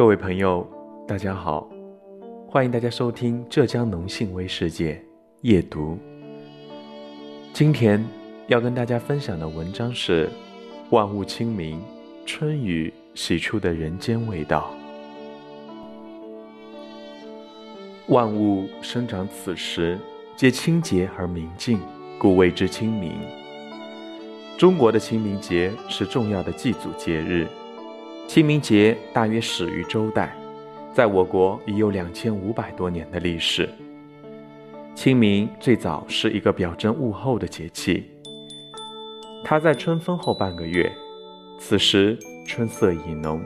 各位朋友，大家好，欢迎大家收听浙江农信微世界夜读。今天要跟大家分享的文章是《万物清明，春雨洗出的人间味道》。万物生长此时，皆清洁而明净，故谓之清明。中国的清明节是重要的祭祖节日。清明节大约始于周代，在我国已有两千五百多年的历史。清明最早是一个表征物候的节气，它在春分后半个月，此时春色已浓，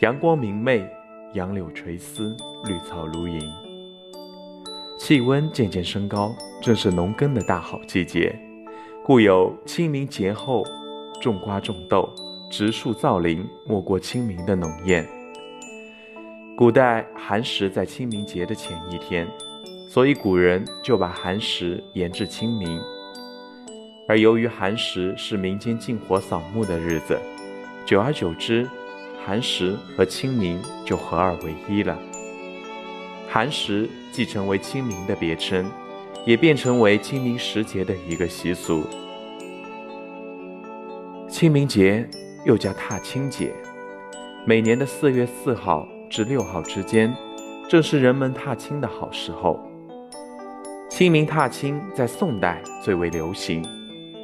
阳光明媚，杨柳垂丝，绿草如茵，气温渐渐升高，正是农耕的大好季节，故有清明节后种瓜种豆。植树造林，莫过清明的浓艳。古代寒食在清明节的前一天，所以古人就把寒食延至清明。而由于寒食是民间禁火扫墓的日子，久而久之，寒食和清明就合二为一了。寒食既成为清明的别称，也变成为清明时节的一个习俗。清明节。又叫踏青节，每年的四月四号至六号之间，正是人们踏青的好时候。清明踏青在宋代最为流行，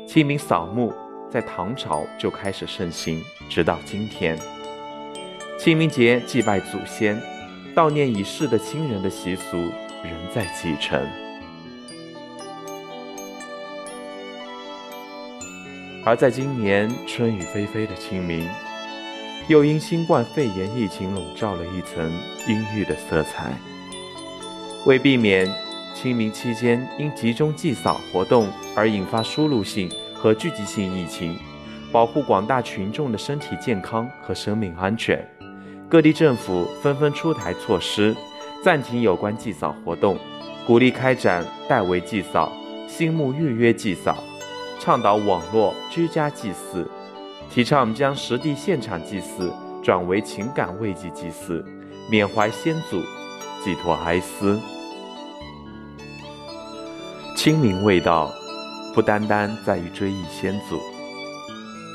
清明扫墓在唐朝就开始盛行，直到今天。清明节祭拜祖先、悼念已逝的亲人的习俗仍在继承。而在今年春雨霏霏的清明，又因新冠肺炎疫情笼罩了一层阴郁的色彩。为避免清明期间因集中祭扫活动而引发输入性和聚集性疫情，保护广大群众的身体健康和生命安全，各地政府纷纷出台措施，暂停有关祭扫活动，鼓励开展代为祭扫、新墓预约祭扫。倡导网络居家祭祀，提倡将实地现场祭祀转为情感慰藉祭祀，缅怀先祖，寄托哀思。清明味道，不单单在于追忆先祖。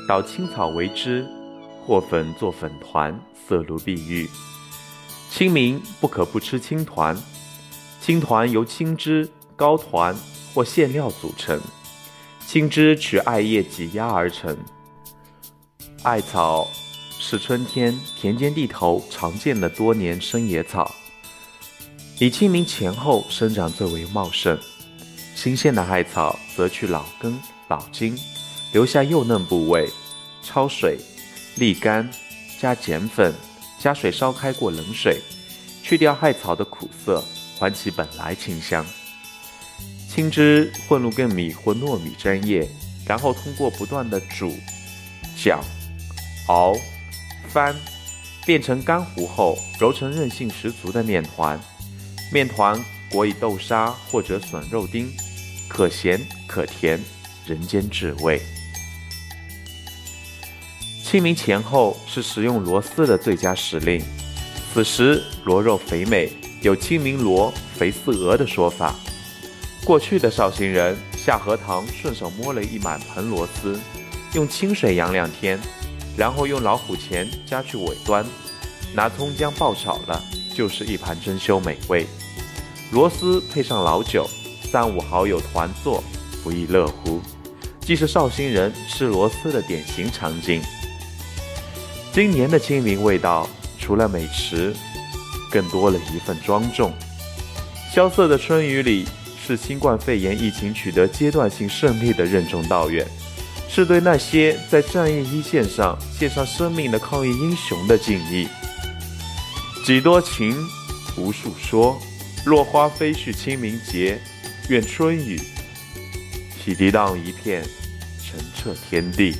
捣青草为汁，或粉做粉团，色如碧玉。清明不可不吃青团，青团由青汁、糕团或馅料组成。青汁取艾叶挤压而成。艾草是春天田间地头常见的多年生野草，以清明前后生长最为茂盛。新鲜的艾草则去老根、老茎，留下幼嫩部位，焯水沥干，加碱粉，加水烧开过冷水，去掉艾草的苦涩，还其本来清香。青汁混入粳米或糯米粘液，然后通过不断的煮、搅、熬、翻，变成干糊后，揉成韧性十足的面团。面团裹以豆沙或者笋肉丁，可咸可甜，人间至味。清明前后是食用螺丝的最佳时令，此时螺肉肥美，有“清明螺，肥似鹅”的说法。过去的绍兴人下荷塘，顺手摸了一满盆螺丝，用清水养两天，然后用老虎钳夹去尾端，拿葱姜爆炒了，就是一盘珍馐美味。螺丝配上老酒，三五好友团坐，不亦乐乎，既是绍兴人吃螺丝的典型场景。今年的清明味道，除了美食，更多了一份庄重。萧瑟的春雨里。是新冠肺炎疫情取得阶段性胜利的任重道远，是对那些在战役一线上献上生命的抗疫英雄的敬意。几多情，无数说。落花飞絮清明节，愿春雨洗涤荡一片澄澈天地。